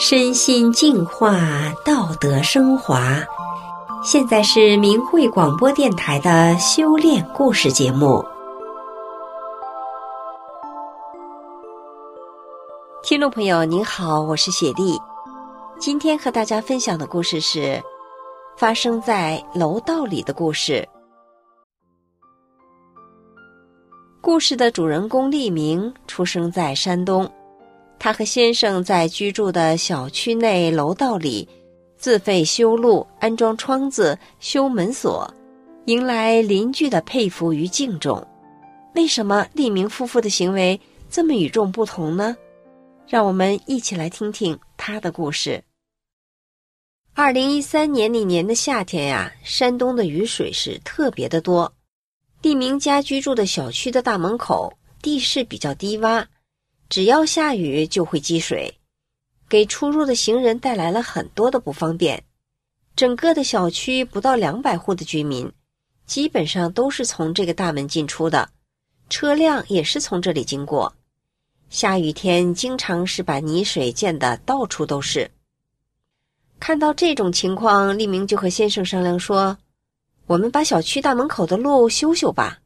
身心净化，道德升华。现在是明慧广播电台的修炼故事节目。听众朋友，您好，我是雪莉。今天和大家分享的故事是发生在楼道里的故事。故事的主人公俐明出生在山东。他和先生在居住的小区内楼道里，自费修路、安装窗子、修门锁，迎来邻居的佩服与敬重。为什么利明夫妇的行为这么与众不同呢？让我们一起来听听他的故事。二零一三年那年的夏天呀，山东的雨水是特别的多。利明家居住的小区的大门口地势比较低洼。只要下雨就会积水，给出入的行人带来了很多的不方便。整个的小区不到两百户的居民，基本上都是从这个大门进出的，车辆也是从这里经过。下雨天经常是把泥水溅得到处都是。看到这种情况，立明就和先生商量说：“我们把小区大门口的路修修吧。”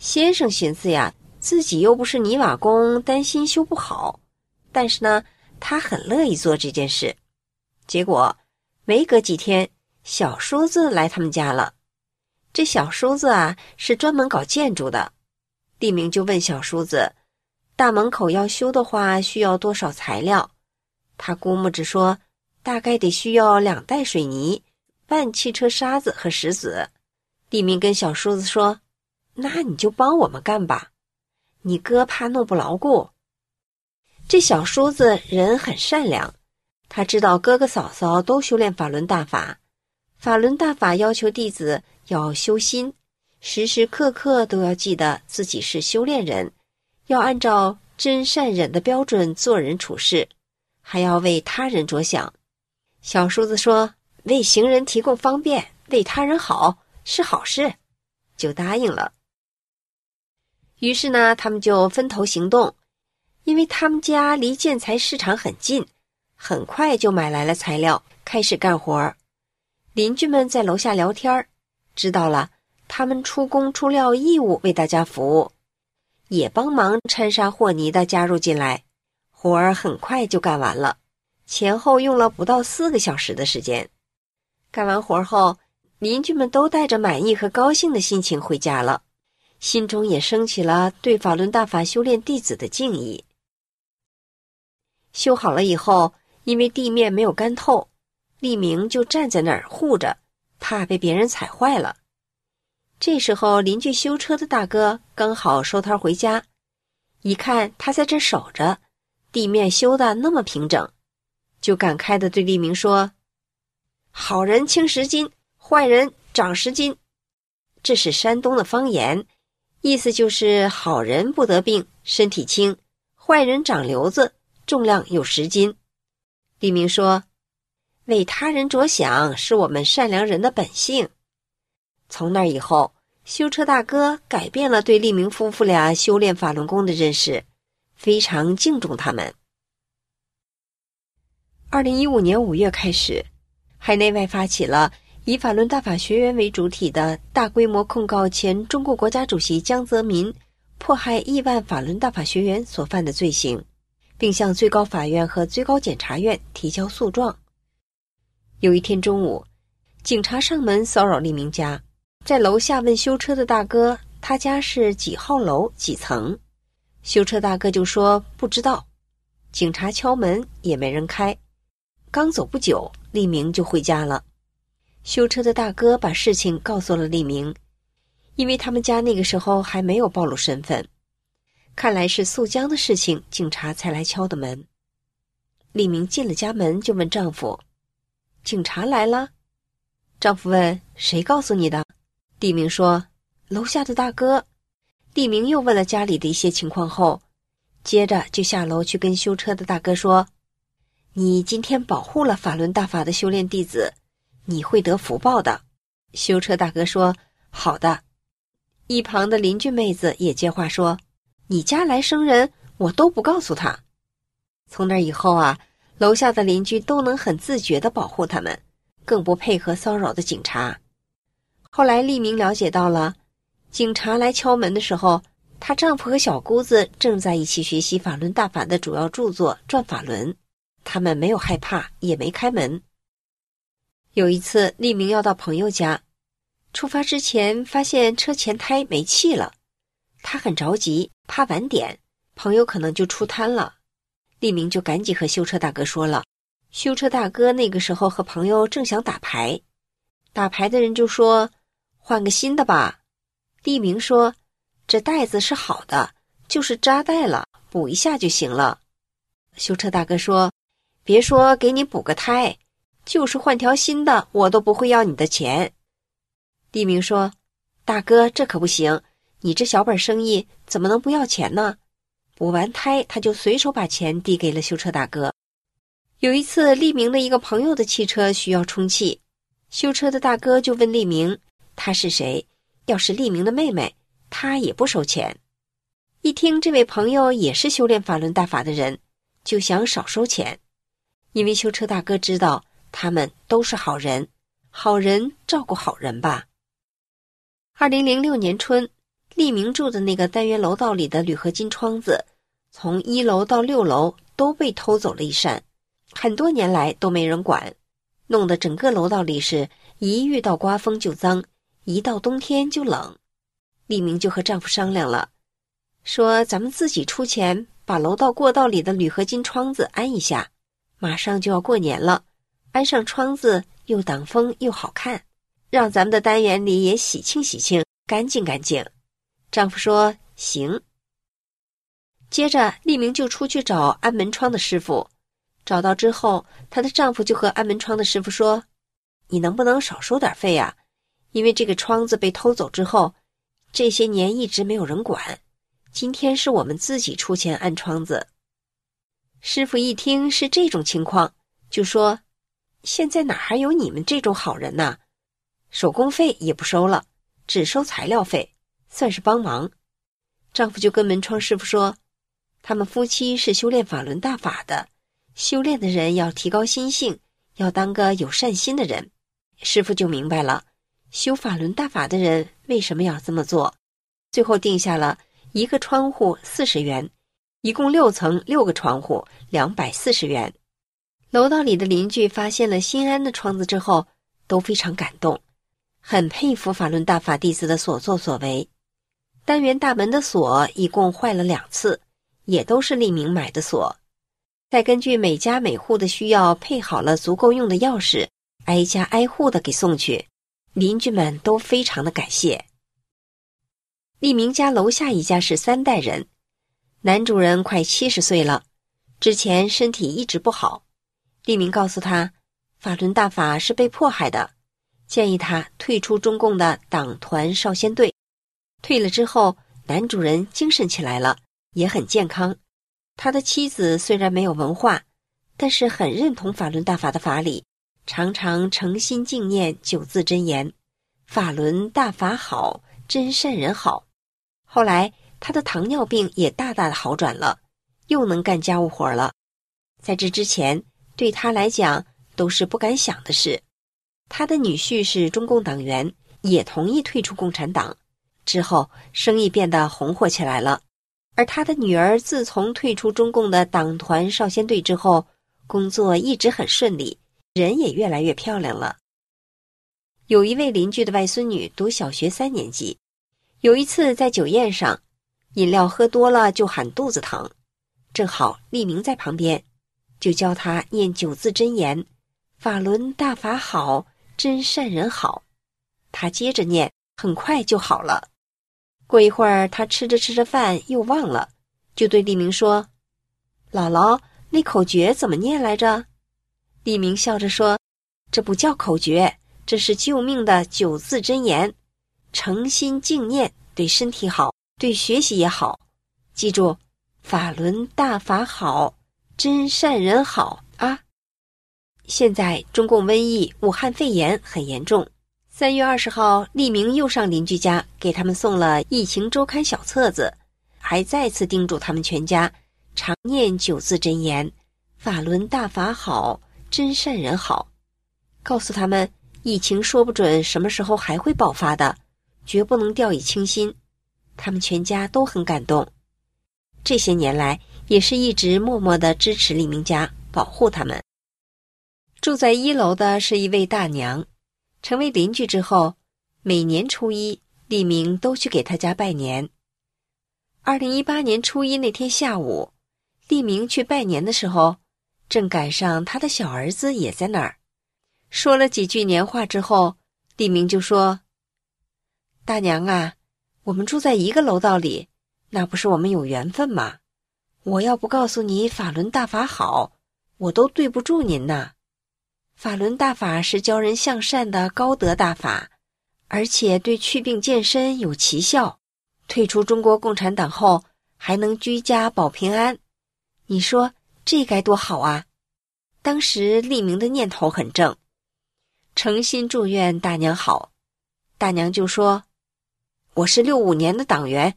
先生寻思呀。自己又不是泥瓦工，担心修不好，但是呢，他很乐意做这件事。结果没隔几天，小叔子来他们家了。这小叔子啊，是专门搞建筑的。地明就问小叔子：“大门口要修的话，需要多少材料？”他估摸着说：“大概得需要两袋水泥、半汽车沙子和石子。”地明跟小叔子说：“那你就帮我们干吧。”你哥怕弄不牢固。这小叔子人很善良，他知道哥哥嫂嫂都修炼法轮大法，法轮大法要求弟子要修心，时时刻刻都要记得自己是修炼人，要按照真善忍的标准做人处事，还要为他人着想。小叔子说：“为行人提供方便，为他人好是好事。”就答应了。于是呢，他们就分头行动，因为他们家离建材市场很近，很快就买来了材料，开始干活。邻居们在楼下聊天，知道了他们出工出料义务为大家服务，也帮忙掺沙和泥的加入进来，活儿很快就干完了，前后用了不到四个小时的时间。干完活后，邻居们都带着满意和高兴的心情回家了。心中也升起了对法轮大法修炼弟子的敬意。修好了以后，因为地面没有干透，立明就站在那儿护着，怕被别人踩坏了。这时候，邻居修车的大哥刚好收摊回家，一看他在这守着，地面修的那么平整，就感慨的对立明说：“好人轻十斤，坏人长十斤。”这是山东的方言。意思就是好人不得病，身体轻；坏人长瘤子，重量有十斤。李明说：“为他人着想是我们善良人的本性。”从那以后，修车大哥改变了对利明夫妇俩修炼法轮功的认识，非常敬重他们。二零一五年五月开始，海内外发起了。以法轮大法学员为主体的大规模控告前中国国家主席江泽民迫害亿万法轮大法学员所犯的罪行，并向最高法院和最高检察院提交诉状。有一天中午，警察上门骚扰利明家，在楼下问修车的大哥：“他家是几号楼几层？”修车大哥就说：“不知道。”警察敲门也没人开。刚走不久，利明就回家了。修车的大哥把事情告诉了李明，因为他们家那个时候还没有暴露身份，看来是诉江的事情，警察才来敲的门。李明进了家门就问丈夫：“警察来了？”丈夫问：“谁告诉你的？”李明说：“楼下的大哥。”李明又问了家里的一些情况后，接着就下楼去跟修车的大哥说：“你今天保护了法轮大法的修炼弟子。”你会得福报的，修车大哥说：“好的。”一旁的邻居妹子也接话说：“你家来生人，我都不告诉他。”从那以后啊，楼下的邻居都能很自觉地保护他们，更不配合骚扰的警察。后来，丽明了解到了，警察来敲门的时候，她丈夫和小姑子正在一起学习法轮大法的主要著作《转法轮》，他们没有害怕，也没开门。有一次，丽明要到朋友家，出发之前发现车前胎没气了，他很着急，怕晚点，朋友可能就出摊了。丽明就赶紧和修车大哥说了，修车大哥那个时候和朋友正想打牌，打牌的人就说：“换个新的吧。”丽明说：“这带子是好的，就是扎带了，补一下就行了。”修车大哥说：“别说给你补个胎，就是换条新的，我都不会要你的钱。”丽明说：“大哥，这可不行，你这小本生意怎么能不要钱呢？”补完胎，他就随手把钱递给了修车大哥。有一次，利明的一个朋友的汽车需要充气，修车的大哥就问利明：“他是谁？要是利明的妹妹，他也不收钱。”一听这位朋友也是修炼法轮大法的人，就想少收钱，因为修车大哥知道他们都是好人，好人照顾好人吧。二零零六年春，利明住的那个单元楼道里的铝合金窗子。从一楼到六楼都被偷走了一扇，很多年来都没人管，弄得整个楼道里是一遇到刮风就脏，一到冬天就冷。利明就和丈夫商量了，说咱们自己出钱把楼道过道里的铝合金窗子安一下，马上就要过年了，安上窗子又挡风又好看，让咱们的单元里也喜庆喜庆，干净干净。丈夫说行。接着，丽明就出去找安门窗的师傅，找到之后，她的丈夫就和安门窗的师傅说：“你能不能少收点费呀？因为这个窗子被偷走之后，这些年一直没有人管，今天是我们自己出钱安窗子。”师傅一听是这种情况，就说：“现在哪还有你们这种好人呐？手工费也不收了，只收材料费，算是帮忙。”丈夫就跟门窗师傅说。他们夫妻是修炼法轮大法的，修炼的人要提高心性，要当个有善心的人。师傅就明白了，修法轮大法的人为什么要这么做。最后定下了一个窗户四十元，一共六层六个窗户两百四十元。楼道里的邻居发现了新安的窗子之后，都非常感动，很佩服法轮大法弟子的所作所为。单元大门的锁一共坏了两次。也都是利明买的锁，再根据每家每户的需要配好了足够用的钥匙，挨家挨户的给送去，邻居们都非常的感谢。利明家楼下一家是三代人，男主人快七十岁了，之前身体一直不好。利明告诉他，法轮大法是被迫害的，建议他退出中共的党团少先队。退了之后，男主人精神起来了。也很健康，他的妻子虽然没有文化，但是很认同法轮大法的法理，常常诚心敬念九字真言：“法轮大法好，真善人好。”后来他的糖尿病也大大的好转了，又能干家务活了。在这之前，对他来讲都是不敢想的事。他的女婿是中共党员，也同意退出共产党，之后生意变得红火起来了。而他的女儿自从退出中共的党团少先队之后，工作一直很顺利，人也越来越漂亮了。有一位邻居的外孙女读小学三年级，有一次在酒宴上，饮料喝多了就喊肚子疼，正好立明在旁边，就教他念九字真言：“法轮大法好，真善人好。”他接着念，很快就好了。过一会儿，他吃着吃着饭又忘了，就对丽明说：“姥姥，那口诀怎么念来着？”丽明笑着说：“这不叫口诀，这是救命的九字真言，诚心敬念，对身体好，对学习也好。记住，法轮大法好，真善人好啊！”现在中共瘟疫、武汉肺炎很严重。三月二十号，丽明又上邻居家，给他们送了《疫情周刊》小册子，还再次叮嘱他们全家常念九字真言：“法轮大法好，真善人好，告诉他们疫情说不准什么时候还会爆发的，绝不能掉以轻心。他们全家都很感动，这些年来也是一直默默的支持李明家，保护他们。住在一楼的是一位大娘，成为邻居之后，每年初一，李明都去给他家拜年。二零一八年初一那天下午，李明去拜年的时候，正赶上他的小儿子也在那儿。说了几句年话之后，李明就说：“大娘啊，我们住在一个楼道里，那不是我们有缘分吗？我要不告诉你法轮大法好，我都对不住您呐。法轮大法是教人向善的高德大法，而且对祛病健身有奇效。”退出中国共产党后，还能居家保平安，你说这该多好啊！当时立明的念头很正，诚心祝愿大娘好。大娘就说：“我是六五年的党员，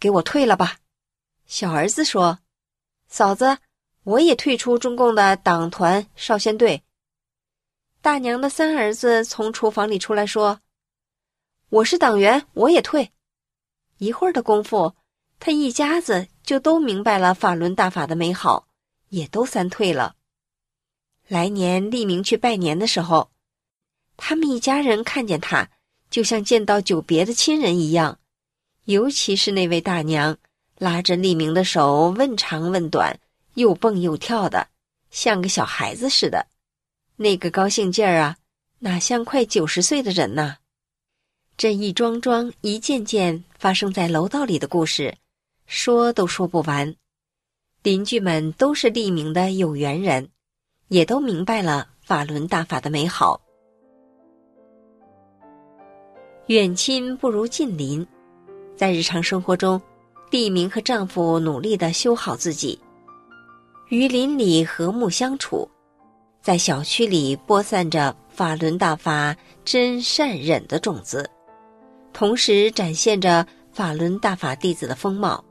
给我退了吧。”小儿子说：“嫂子，我也退出中共的党团少先队。”大娘的三儿子从厨房里出来说：“我是党员，我也退。”一会儿的功夫，他一家子就都明白了法轮大法的美好，也都三退了。来年立明去拜年的时候，他们一家人看见他，就像见到久别的亲人一样。尤其是那位大娘，拉着利明的手问长问短，又蹦又跳的，像个小孩子似的。那个高兴劲儿啊，哪像快九十岁的人呐？这一桩桩、一件件发生在楼道里的故事，说都说不完。邻居们都是利明的有缘人，也都明白了法轮大法的美好。远亲不如近邻，在日常生活中，地明和丈夫努力地修好自己，与邻里和睦相处，在小区里播散着法轮大法真善忍的种子。同时展现着法轮大法弟子的风貌，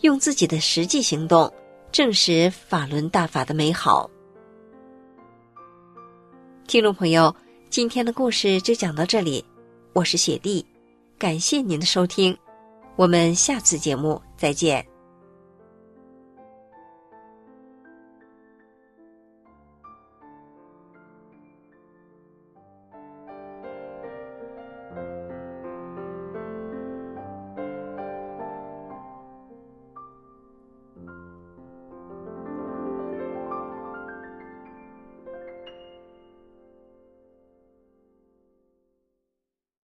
用自己的实际行动证实法轮大法的美好。听众朋友，今天的故事就讲到这里，我是雪莉，感谢您的收听，我们下次节目再见。